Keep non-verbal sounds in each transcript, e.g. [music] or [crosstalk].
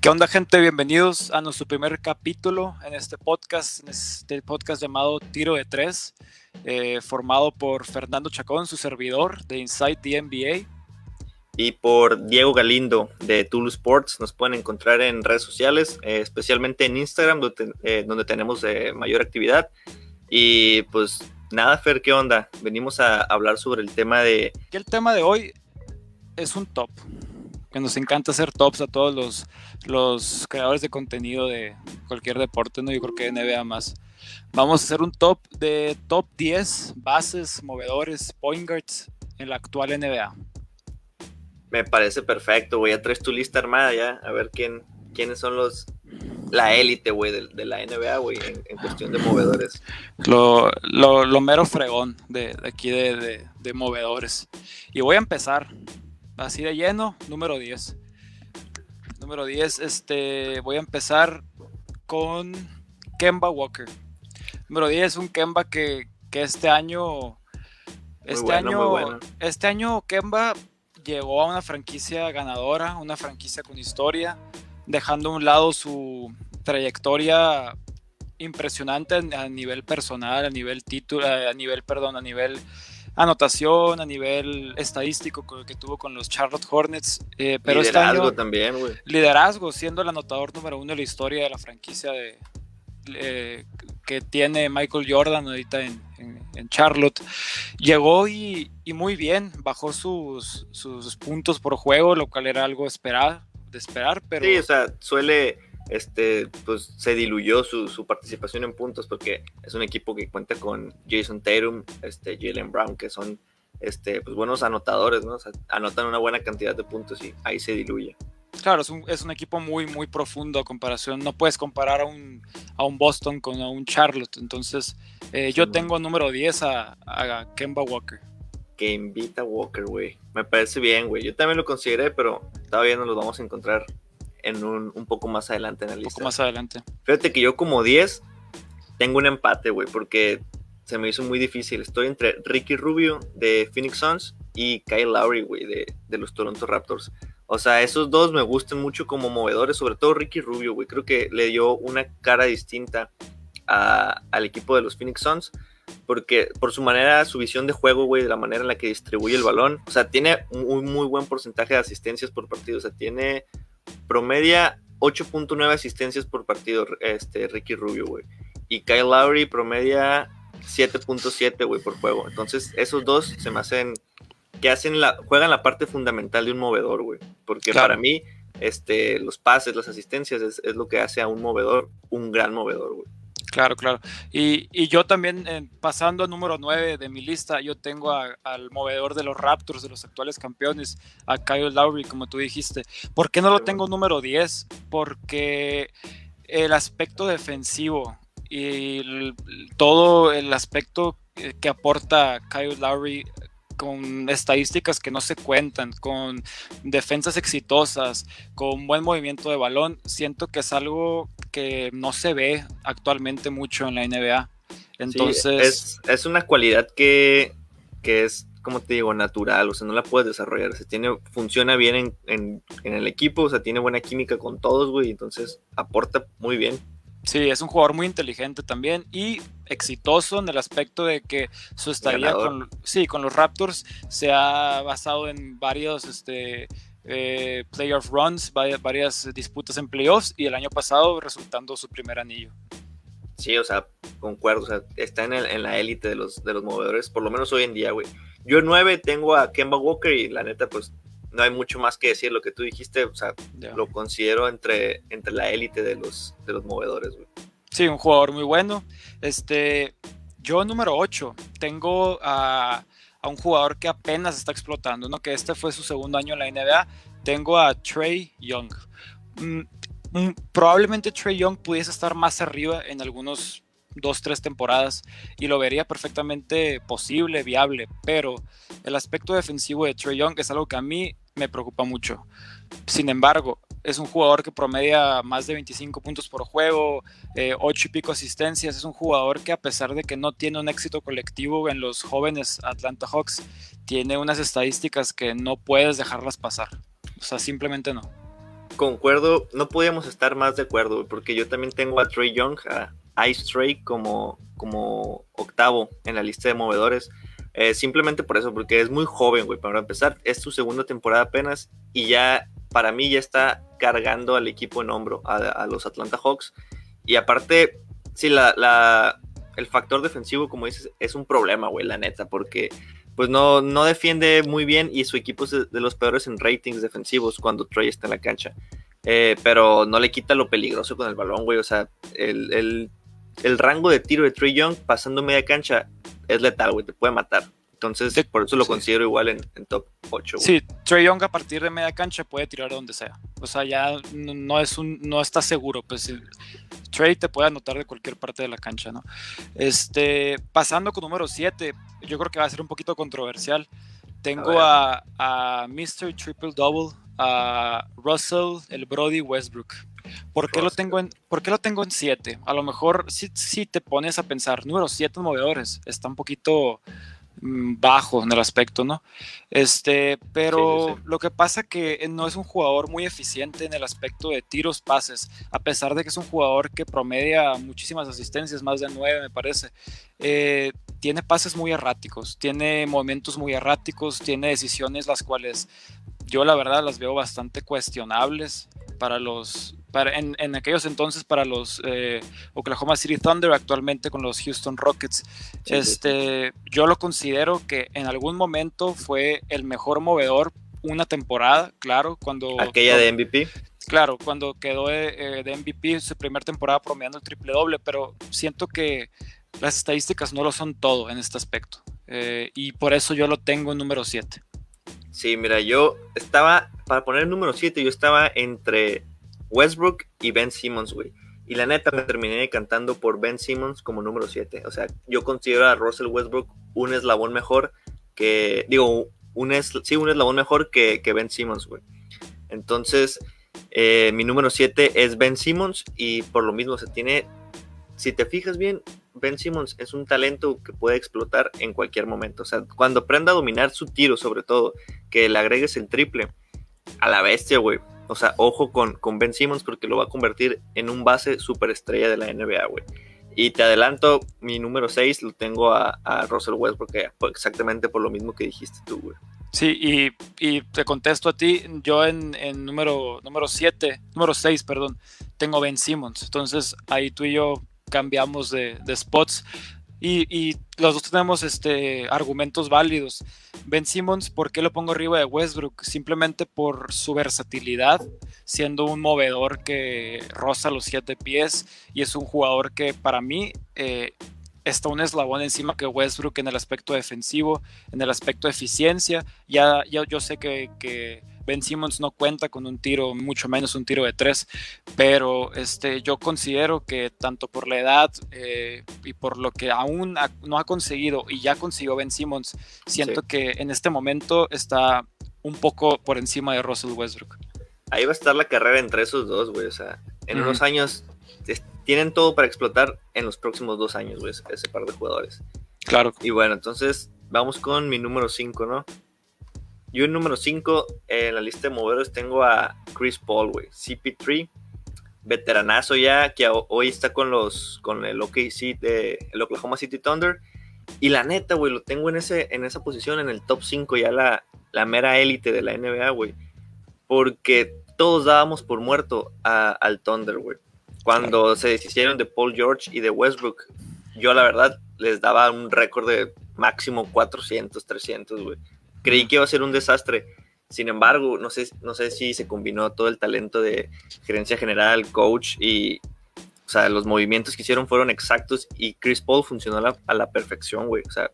¿Qué onda gente? Bienvenidos a nuestro primer capítulo en este podcast, en este podcast llamado Tiro de Tres, eh, formado por Fernando Chacón, su servidor de Inside the NBA. Y por Diego Galindo de Tulu Sports. Nos pueden encontrar en redes sociales, eh, especialmente en Instagram, donde, eh, donde tenemos mayor actividad. Y pues nada, Fer, ¿qué onda? Venimos a hablar sobre el tema de... El tema de hoy es un top que nos encanta hacer tops a todos los, los creadores de contenido de cualquier deporte, ¿no? Yo creo que NBA más. Vamos a hacer un top de top 10 bases, movedores, point guards en la actual NBA. Me parece perfecto, güey. Ya traes tu lista armada ya. A ver quién, quiénes son los la élite, güey, de, la NBA, güey, en, cuestión de movedores. Lo, lo, mero fregón de, aquí de, de, movedores. Y voy a empezar así de lleno, número 10. Número 10, este, voy a empezar con Kemba Walker. Número 10, un Kemba que, este año, este año, este año Kemba llegó a una franquicia ganadora, una franquicia con historia, dejando a un lado su trayectoria impresionante a nivel personal, a nivel título, a nivel, perdón, a nivel anotación, a nivel estadístico que tuvo con los Charlotte Hornets. Eh, pero este liderazgo también, güey. Liderazgo, siendo el anotador número uno de la historia de la franquicia de, eh, que tiene Michael Jordan ahorita en, Charlotte. Llegó y, muy bien, bajó sus, sus puntos por juego, lo cual era algo esperar, de esperar, pero... Sí, o sea, suele este, pues se diluyó su, participación en puntos porque es un equipo que cuenta con Jason Tatum, este, Jalen Brown, que son este, pues buenos anotadores, ¿no? anotan una buena cantidad de puntos y ahí se diluye. Claro, es un, es un equipo muy, muy profundo a comparación. No puedes comparar a un, a un Boston con a un Charlotte. Entonces, eh, yo tengo número 10 a, a Kemba Walker. Que invita a Walker, güey. Me parece bien, güey. Yo también lo consideré, pero todavía no lo vamos a encontrar en un, un poco más adelante en la lista. Un poco más adelante. Fíjate que yo como 10 tengo un empate, güey, porque se me hizo muy difícil. Estoy entre Ricky Rubio de Phoenix Suns y Kyle Lowry, güey, de, de, los Toronto Raptors. O sea, esos dos me gustan mucho como movedores, sobre todo Ricky Rubio, güey. Creo que le dio una cara distinta a, al equipo de los Phoenix Suns. Porque por su manera, su visión de juego, güey, de la manera en la que distribuye el balón. O sea, tiene un muy buen porcentaje de asistencias por partido. O sea, tiene promedia 8.9 asistencias por partido, este, Ricky Rubio, güey. Y Kyle Lowry promedia 7.7, güey, por juego. Entonces, esos dos se me hacen que hacen la, juegan la parte fundamental de un movedor, güey. Porque para mí, este, los pases, las asistencias es, es, lo que hace a un movedor un gran movedor, güey. Claro, claro. Y, yo también, eh, pasando a número 9 de mi lista, yo tengo al movedor de los Raptors, de los actuales campeones, a Kyle Lowry, como tú dijiste. ¿Por qué no lo tengo número 10? Porque el aspecto defensivo y todo el aspecto que aporta Kyle Lowry con estadísticas que no se cuentan, con defensas exitosas, con buen movimiento de balón, siento que es algo que no se ve actualmente mucho en la NBA. Entonces... es, una cualidad que, es, como te digo, natural, o sea, no la puedes desarrollar, se tiene, funciona bien en, en el equipo, o sea, tiene buena química con todos, güey, entonces aporta muy bien. Sí, es un jugador muy inteligente también y exitoso en el aspecto de que su estadía con, sí, con los Raptors se ha basado en varios este, eh, playoff runs, varias, disputas en playoffs y el año pasado resultando su primer anillo. Sí, o sea, concuerdo, o sea, está en, en la élite de los, de los movedores, por lo menos hoy en día, güey. Yo en 9 tengo a Kemba Walker y la neta, pues no hay mucho más que decir. Lo que tú dijiste, o sea, lo considero entre, entre la élite de los, de los movedores, güey. Sí, un jugador muy bueno. Este, yo número 8 tengo a, a, un jugador que apenas está explotando, ¿no? Que este fue su segundo año en la NBA. Tengo a Trey Young. Mm, mm, probablemente Trey Young pudiese estar más arriba en algunos dos, tres temporadas y lo vería perfectamente posible, viable, pero el aspecto defensivo de Trey Young es algo que a mí me preocupa mucho. Sin embargo, es un jugador que promedia más de 25 puntos por juego, eh, 8 y pico asistencias. Es un jugador que a pesar de que no tiene un éxito colectivo en los jóvenes Atlanta Hawks, tiene unas estadísticas que no puedes dejarlas pasar. O sea, simplemente no. concuerdo, no podíamos estar más de acuerdo, porque yo también tengo a Trey Young, a Ice Trey como, como octavo en la lista de movedores. Eh, simplemente por eso, porque es muy joven, güey. Para empezar, es su segunda temporada apenas y ya, para mí, ya está cargando al equipo en hombro, a, los Atlanta Hawks. Y aparte, sí, la, el factor defensivo, como dices, es un problema, güey, la neta, porque pues no, no defiende muy bien y su equipo es de, los peores en ratings defensivos cuando Trey está en la cancha. Eh, pero no le quita lo peligroso con el balón, güey. O sea, el, rango de tiro de Trey Young pasando media cancha es letal, güey. Te puede matar. Entonces, por eso lo considero igual en, top 8. Sí, Trey Young a partir de media cancha puede tirar donde sea. O sea, ya no, es un, no está seguro. Pues Trey te puede anotar de cualquier parte de la cancha, ¿no? Este, pasando con número 7, yo creo que va a ser un poquito controversial. Tengo a, a, Mr. Triple Double, a Russell, el Brody Westbrook. ¿Por qué, lo tengo en, ¿Por qué lo tengo en 7? A lo mejor si, si te pones a pensar, número 7 movedores, está un poquito Mm, bajo en el aspecto, ¿no? Este, pero lo que pasa que no es un jugador muy eficiente en el aspecto de tiros, pases, a pesar de que es un jugador que promedia muchísimas asistencias, más de nueve me parece. Eh, tiene pases muy erráticos, tiene movimientos muy erráticos, tiene decisiones las cuales yo la verdad las veo bastante cuestionables para los para, en, en, aquellos entonces para los eh, Oklahoma City Thunder, actualmente con los Houston Rockets. este, Yo lo considero que en algún momento fue el mejor movedor una temporada, claro, cuando... Aquella de MVP. Claro, cuando quedó de, eh, MVP su primera temporada promediando el triple doble, pero siento que las estadísticas no lo son todo en este aspecto. Eh, y por eso yo lo tengo en número 7. Sí, mira, yo estaba, para poner el número 7, yo estaba entre Westbrook y Ben Simmons, güey. Y la neta me terminé cantando por Ben Simmons como número 7. O sea, yo considero a Russell Westbrook un eslabón mejor que. Digo, un, es, sí, un eslabón mejor que, que Ben Simmons, güey. Entonces, eh, mi número 7 es Ben Simmons y por lo mismo se tiene. Si te fijas bien, Ben Simmons es un talento que puede explotar en cualquier momento. O sea, cuando aprenda a dominar su tiro, sobre todo, que le agregues el triple a la bestia, güey o sea, ojo con, con Ben Simmons porque lo va a convertir en un base superestrella de la NBA, güey. Y te adelanto, mi número 6 lo tengo a, Russell Westbrook, exactamente por lo mismo que dijiste tú, güey. Sí, y, te contesto a ti, yo en, en número 7, número 6, perdón, tengo Ben Simmons. Entonces ahí tú y yo cambiamos de, de spots. Y, los dos tenemos este, argumentos válidos. Ben Simmons, ¿por qué lo pongo arriba de Westbrook? Simplemente por su versatilidad, siendo un movedor que roza los siete pies y es un jugador que para mí eh, está un eslabón encima que Westbrook en el aspecto defensivo, en el aspecto de eficiencia. Ya, ya yo sé que, que Ben Simmons no cuenta con un tiro, mucho menos un tiro de tres, pero este, yo considero que tanto por la edad eh, y por lo que aún no ha conseguido y ya consiguió Ben Simmons, siento que en este momento está un poco por encima de Russell Westbrook. Ahí va a estar la carrera entre esos dos, güey. O sea, en unos años tienen todo para explotar en los próximos dos años, güey, ese par de jugadores. Claro. Y bueno, entonces vamos con mi número 5, ¿no? Yo en número 5 en la lista de moveros tengo a Chris Paul, güey. CP3, veteranazo ya, que hoy está con los con el OKC de el Oklahoma City Thunder. Y la neta, güey, lo tengo en, ese, en esa posición, en el top 5, ya la, la mera élite de la NBA, güey. Porque todos dábamos por muerto al Thunder, güey. Cuando se deshicieron de Paul George y de Westbrook, yo la verdad les daba un récord de máximo 400, 300, güey creí que iba a ser un desastre. Sin embargo, no sé, no sé si se combinó todo el talento de gerencia general, coach y, o sea, los movimientos que hicieron fueron exactos y Chris Paul funcionó a la, perfección, güey. O sea,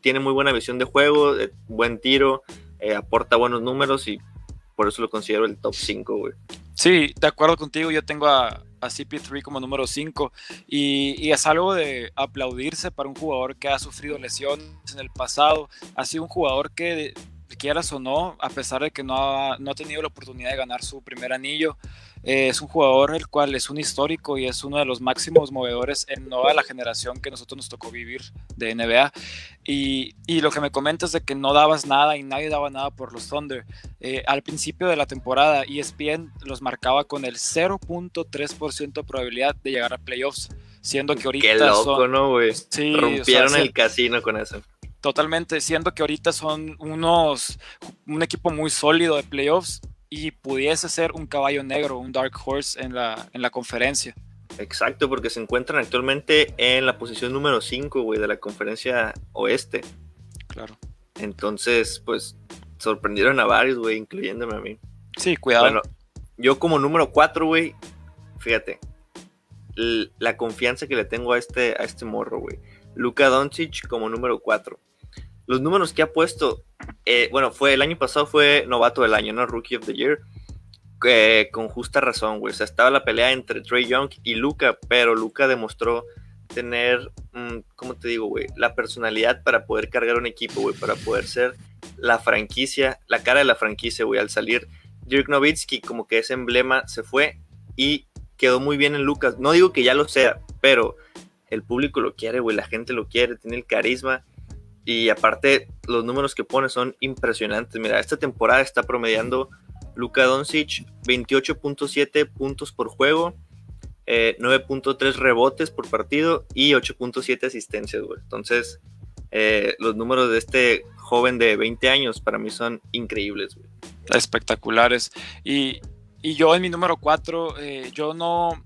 tiene muy buena visión de juego, buen tiro, eh, aporta buenos números y por eso lo considero el top 5, güey. Sí, de acuerdo contigo, yo tengo a, a CP3 como número 5 y, es algo de aplaudirse para un jugador que ha sufrido lesiones en el pasado, ha sido un jugador que quieras o no, a pesar de que no ha, no ha tenido la oportunidad de ganar su primer anillo, eh, es un jugador el cual es un histórico y es uno de los máximos movedores en toda la generación que nosotros nos tocó vivir de NBA. Y, y, lo que me comentas de que no dabas nada y nadie daba nada por los Thunder. Eh, al principio de la temporada, ESPN los marcaba con el 0.3% de probabilidad de llegar a playoffs, siendo que ahorita Qué loco, son, ¿no, güey? Sí, Rompieron o sea, el sí. casino con eso. Totalmente, siendo que ahorita son unos un equipo muy sólido de playoffs y pudiese ser un caballo negro, un dark horse en la, en la conferencia. Exacto, porque se encuentran actualmente en la posición número 5, güey, de la conferencia oeste. Claro. Entonces, pues, sorprendieron a varios, güey, incluyéndome a mí. Sí, cuidado. Bueno, yo como número 4, güey, fíjate, la confianza que le tengo a este, a este morro, güey. Luka Doncic como número 4. Los números que ha puesto, eh, bueno, fue el año pasado fue novato del año, ¿no? Rookie of the Year. eh, con justa razón, güey. O sea, estaba la pelea entre Trey Young y Luca, pero Luca demostró tener, mm, ¿cómo te digo, güey? La personalidad para poder cargar un equipo, güey, para poder ser la franquicia, la cara de la franquicia, güey, al salir. Dirk Nowitzki, como que ese emblema se fue y quedó muy bien en Lucas. No digo que ya lo sea, pero el público lo quiere, güey, la gente lo quiere, tiene el carisma. Y aparte, los números que pone son impresionantes. Mira, esta temporada está promediando Luka Doncic 28.7 puntos por juego, eh, 9.3 rebotes por partido y 8.7 asistencias, güey. Entonces, eh, los números de este joven de 20 años para mí son increíbles, güey. Espectaculares. Y, y yo en mi número 4, yo no,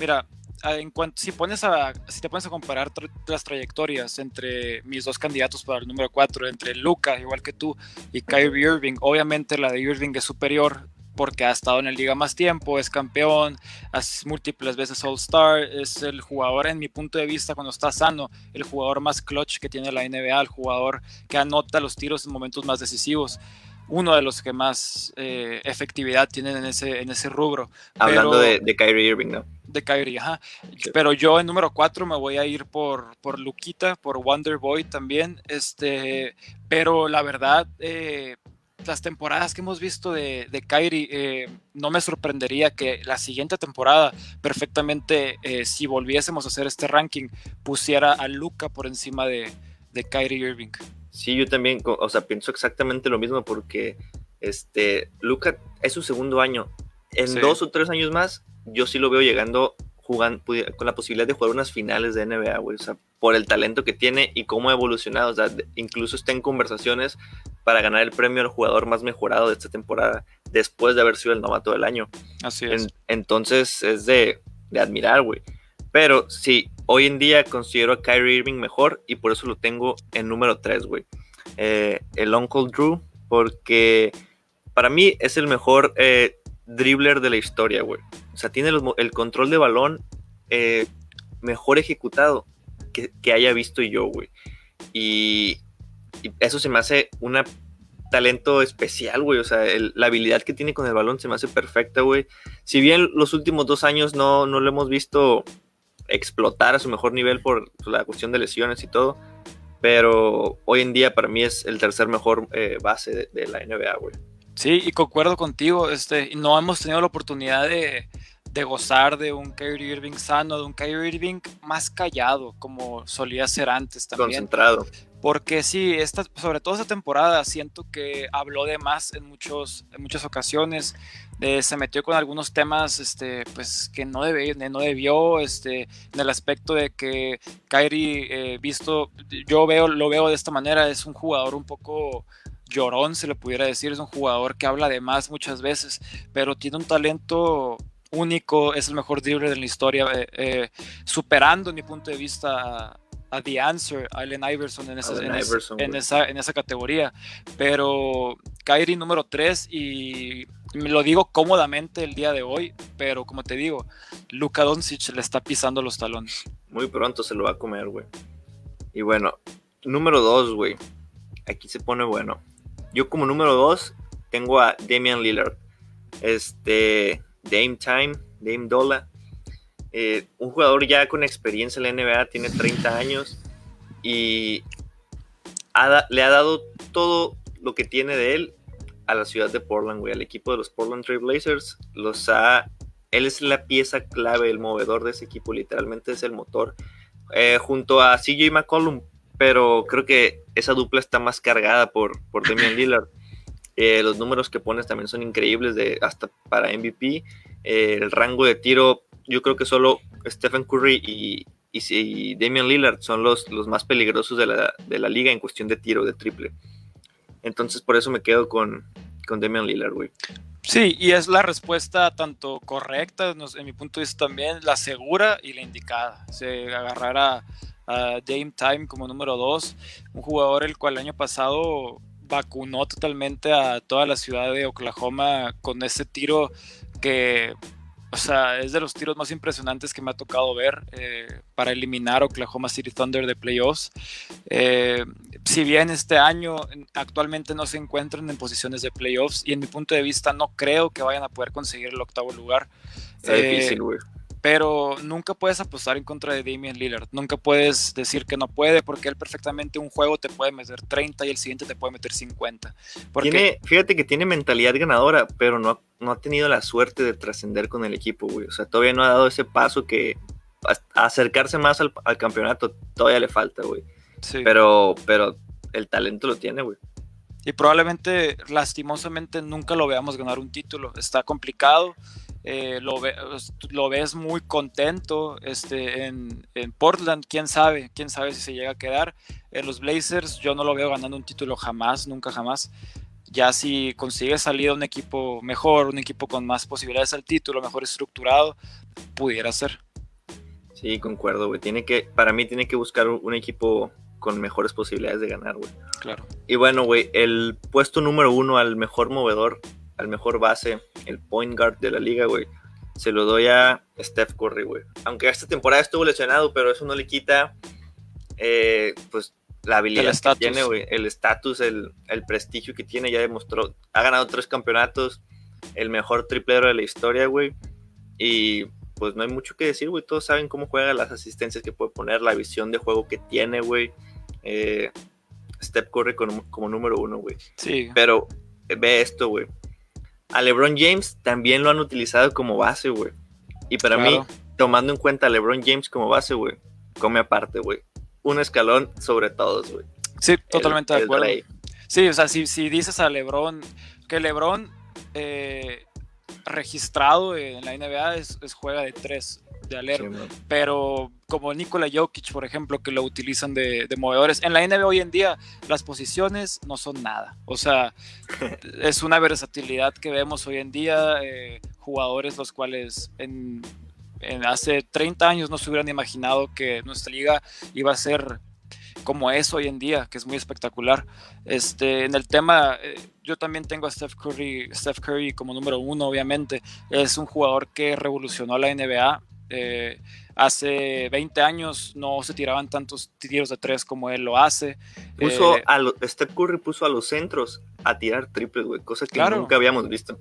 mira, en cuanto, si, pones a, si te pones a comparar tra las trayectorias entre mis dos candidatos para el número 4, entre Luca, igual que tú, y Kyrie Irving, obviamente la de Irving es superior porque ha estado en la liga más tiempo, es campeón, es múltiples veces All-Star, es el jugador, en mi punto de vista, cuando está sano, el jugador más clutch que tiene la NBA, el jugador que anota los tiros en momentos más decisivos uno de los que más eh, efectividad tienen en ese, en ese rubro. Hablando Pero, de, de, Kyrie Irving, ¿no? De Kyrie, ajá. Sí. Pero yo en número 4 me voy a ir por, por Luquita, por Wonder Boy también. Este, pero la verdad, eh, las temporadas que hemos visto de, de Kyrie, eh, no me sorprendería que la siguiente temporada, perfectamente, eh, si volviésemos a hacer este ranking, pusiera a Luca por encima de, de Kyrie Irving. Sí, yo también, o sea, pienso exactamente lo mismo porque este, Luca es su segundo año. En sí. dos o tres años más, yo sí lo veo llegando jugando con la posibilidad de jugar unas finales de NBA, güey. O sea, por el talento que tiene y cómo ha evolucionado. O sea, incluso está en conversaciones para ganar el premio al jugador más mejorado de esta temporada, después de haber sido el novato del año. Así es. En, entonces es de, de admirar, güey. Pero sí, hoy en día considero a Kyrie Irving mejor y por eso lo tengo en número 3, güey. Eh, el Uncle Drew, porque para mí es el mejor eh, dribbler de la historia, güey. O sea, tiene el control de balón eh, mejor ejecutado que, haya visto yo, güey. Y, eso se me hace un talento especial, güey. O sea, la habilidad que tiene con el balón se me hace perfecta, güey. Si bien los últimos dos años no, no lo hemos visto explotar a su mejor nivel por la cuestión de lesiones y todo. Pero hoy en día para mí es el tercer mejor eh, base de, de, la NBA, güey. Sí, y concuerdo contigo. Este, no hemos tenido la oportunidad de, de, gozar de un Kyrie Irving sano, de un Kyrie Irving más callado, como solía ser antes también. Concentrado. Porque sí, esta, sobre todo esta temporada, siento que habló de más en, muchos, en muchas ocasiones. Eh, se metió con algunos temas este, pues, que no, debe, no debió, este, en el aspecto de que Kyrie, eh, visto, yo veo, lo veo de esta manera, es un jugador un poco llorón, se le pudiera decir, es un jugador que habla de más muchas veces, pero tiene un talento único, es el mejor dribbler de la historia, eh, eh, superando, en mi punto de vista, a The Answer, a Allen Iverson en esa, Allen en, Iverson, en, esa, en esa categoría. Pero Kyrie número 3 y me lo digo cómodamente el día de hoy, pero como te digo, Luka Doncic le está pisando los talones. Muy pronto se lo va a comer, güey. Y bueno, número 2, güey. Aquí se pone bueno. Yo como número 2 tengo a Damian Lillard. Este, Dame Time, Dame Dola. Eh, un jugador ya con experiencia en la NBA, tiene 30 años y le ha dado todo lo que tiene de él a la ciudad de Portland, güey, al equipo de los Portland Trail Blazers. Los ha. Él es la pieza clave, el movedor de ese equipo, literalmente es el motor. Eh, junto a CJ McCollum, pero creo que esa dupla está más cargada por, por Damian Lillard. Eh, los números que pones también son increíbles, de, hasta para MVP. Eh, el rango de tiro, yo creo que solo Stephen Curry y, y, Damian Lillard son los, los más peligrosos de la, de la liga en cuestión de tiro, de triple. Entonces por eso me quedo con, con Damian Lillard, güey. Sí, y es la respuesta tanto correcta, en mi punto de vista también, la segura y la indicada. Se agarrará a, Dame Time como número dos, un jugador el cual el año pasado vacunó totalmente a toda la ciudad de Oklahoma con ese tiro que o sea, es de los tiros más impresionantes que me ha tocado ver eh, para eliminar Oklahoma City Thunder de playoffs. Eh, si bien este año actualmente no se encuentran en posiciones de playoffs y en mi punto de vista no creo que vayan a poder conseguir el octavo lugar. Está difícil, eh, güey pero nunca puedes apostar en contra de Damian Lillard. Nunca puedes decir que no puede, porque él perfectamente un juego te puede meter 30 y el siguiente te puede meter 50. Tiene, fíjate que tiene mentalidad ganadora, pero no, no ha tenido la suerte de trascender con el equipo, güey. O sea, todavía no ha dado ese paso que acercarse más al, campeonato todavía le falta, güey. Sí. Pero, pero el talento lo tiene, güey. Y probablemente, lastimosamente, nunca lo veamos ganar un título. Está complicado. Eh, lo, lo, ves muy contento este, en, Portland, quién sabe, quién sabe si se llega a quedar. En los Blazers yo no lo veo ganando un título jamás, nunca jamás. Ya si consigue salir a un equipo mejor, un equipo con más posibilidades al título, mejor estructurado, pudiera ser. Sí, concuerdo, güey. Tiene que, para mí tiene que buscar un equipo con mejores posibilidades de ganar, güey. Claro. Y bueno, güey, el puesto número uno al mejor movedor al mejor base, el point guard de la liga, güey, se lo doy a Steph Curry, güey. Aunque esta temporada estuvo lesionado, pero eso no le quita, eh, pues, la habilidad que tiene, güey. El estatus, el, prestigio que tiene, ya demostró, ha ganado tres campeonatos, el mejor triplero de la historia, güey. Y pues no hay mucho que decir, güey. Todos saben cómo juega, las asistencias que puede poner, la visión de juego que tiene, güey. Eh, Steph Curry como, como número uno, güey. Sí. Pero ve esto, güey a LeBron James también lo han utilizado como base, güey. Y para mí, tomando en cuenta a LeBron James como base, güey, come aparte, güey. Un escalón sobre todos, güey. Sí, totalmente de acuerdo. Sí, o sea, si, si, dices a LeBron, que LeBron eh, registrado en la NBA es, es juega de tres de alero. pero como Nikola Jokic, por ejemplo, que lo utilizan de, movedores. En la NBA hoy en día las posiciones no son nada. O sea, [laughs] es una versatilidad que vemos hoy en día. Eh, jugadores los cuales en, hace 30 años no se hubieran imaginado que nuestra liga iba a ser como es hoy en día, que es muy espectacular. Este, en el tema, eh, yo también tengo a Steph Curry, Steph Curry como número uno, obviamente. Es un jugador que revolucionó la NBA eh, hace 20 años no se tiraban tantos tiros de tres como él lo hace. Puso eh, a Steph Curry puso a los centros a tirar triples, güey, cosas que nunca habíamos visto.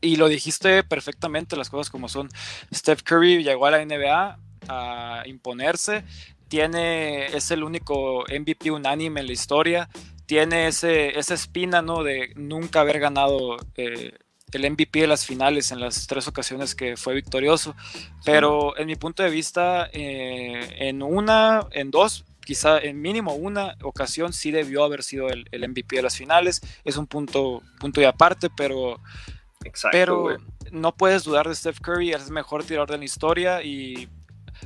Y lo dijiste perfectamente, las cosas como son. Steph Curry llegó a la NBA a imponerse. Tiene, es el único MVP unánime en la historia. Tiene ese, esa espina, ¿no? De nunca haber ganado eh, el MVP de las finales en las tres ocasiones que fue victorioso. Pero en mi punto de vista, eh, en una, en dos, quizá en mínimo una ocasión sí debió haber sido el, MVP de las finales. Es un punto, punto y aparte, pero, pero no puedes dudar de Steph Curry, es el mejor tirador de la historia y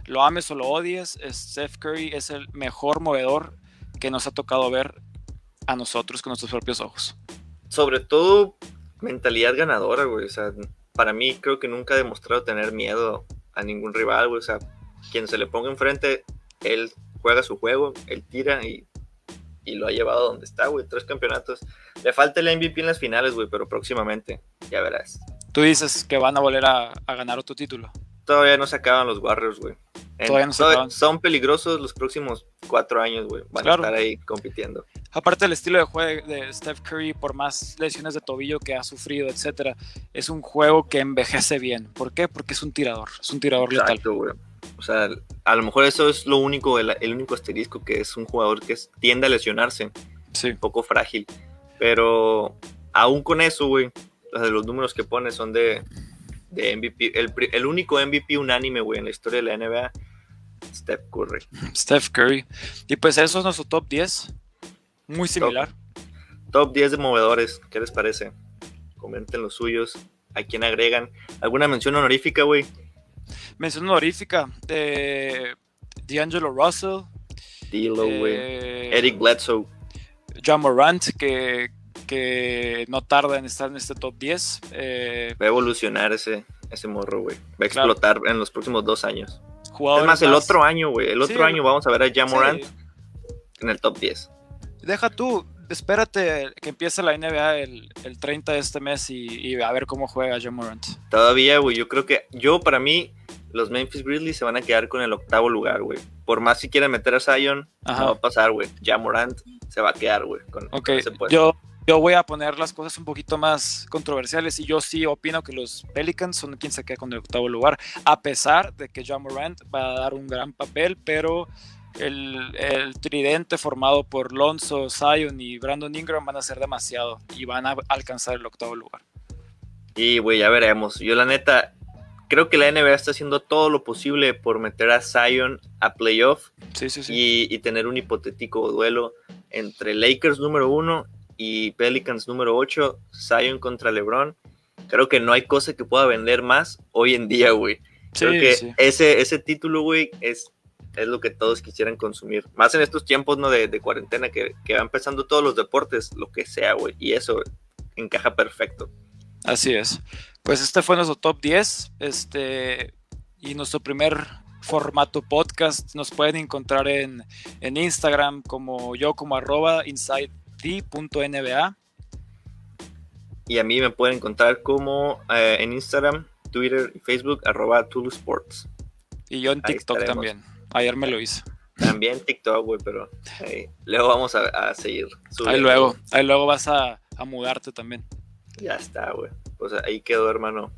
lo ames o lo odies, Steph Curry es el mejor movedor que nos ha tocado ver a nosotros con nuestros propios ojos. Sobre todo mentalidad ganadora, güey. O sea, para mí creo que nunca ha demostrado tener miedo a ningún rival, güey. O sea, quien se le ponga enfrente, él juega su juego, él tira y, lo ha llevado donde está, güey. Tres campeonatos. Le falta el MVP en las finales, güey, pero próximamente, ya verás. Tú dices que van a volver a, a ganar otro título. Todavía no se acaban los Warriors, güey. Son peligrosos los próximos cuatro años, güey. Van a estar ahí compitiendo. Aparte del estilo de juego de Steph Curry, por más lesiones de tobillo que ha sufrido, etcétera, es un juego que envejece bien. ¿Por qué? Porque es un tirador, es un tirador Exacto, Güey. O sea, a lo mejor eso es lo único, el, único asterisco que es un jugador que tiende a lesionarse. Sí. Un poco frágil. Pero aún con eso, güey, los números que pone son de, de MVP. El, el, único MVP unánime, güey, en la historia de la NBA, Steph Curry. Steph Curry. Y pues eso es nuestro top 10. Muy similar. Top, 10 de movedores, ¿qué les parece? Comenten los suyos. ¿A quién agregan? ¿Alguna mención honorífica, güey? Mención honorífica. Eh, D'Angelo Russell. Dilo, güey. Eh, Eric Bledsoe. John Morant, que, que no tarda en estar en este top 10. Eh, Va a evolucionar ese, ese morro, güey. Va a explotar en los próximos dos años. es más, el otro año, güey. El otro año vamos a ver a John Morant en el top 10. Deja tú, espérate que empiece la NBA el, 30 de este mes y, a ver cómo juega John Morant. Todavía, güey. Yo creo que, yo para mí, los Memphis Grizzlies se van a quedar con el octavo lugar, güey. Por más si quieren meter a Zion, no va a pasar, güey. Ya Morant se va a quedar, güey. ok, yo, yo voy a poner las cosas un poquito más controversiales y yo sí opino que los Pelicans son quien se queda con el octavo lugar, a pesar de que John Morant va a dar un gran papel, pero el, el, tridente formado por Lonzo, Zion y Brandon Ingram van a ser demasiado y van a alcanzar el octavo lugar. Y, güey, ya veremos. Yo, la neta, creo que la NBA está haciendo todo lo posible por meter a Zion a playoff Y, tener un hipotético duelo entre Lakers número uno y Pelicans número 8, Zion contra LeBron. Creo que no hay cosa que pueda vender más hoy en día, güey. Creo que ese, ese título, güey, es, es lo que todos quisieran consumir. Más en estos tiempos, ¿no? De, cuarentena, que, que va empezando todos los deportes, lo que sea, güey. Y eso encaja perfecto. Así es. Pues este fue nuestro top 10. Este, y nuestro primer formato podcast. Nos pueden encontrar en, en Instagram como yo, como arroba inside Y a mí me pueden encontrar como eh, en Instagram, Twitter y Facebook, arroba Sports. Y yo en TikTok también. Ayer me lo hice. También TikTok, güey, pero luego vamos a, seguir. Ahí luego, ahí luego vas a, a mudarte también. Ya está, güey. Pues ahí quedó, hermano.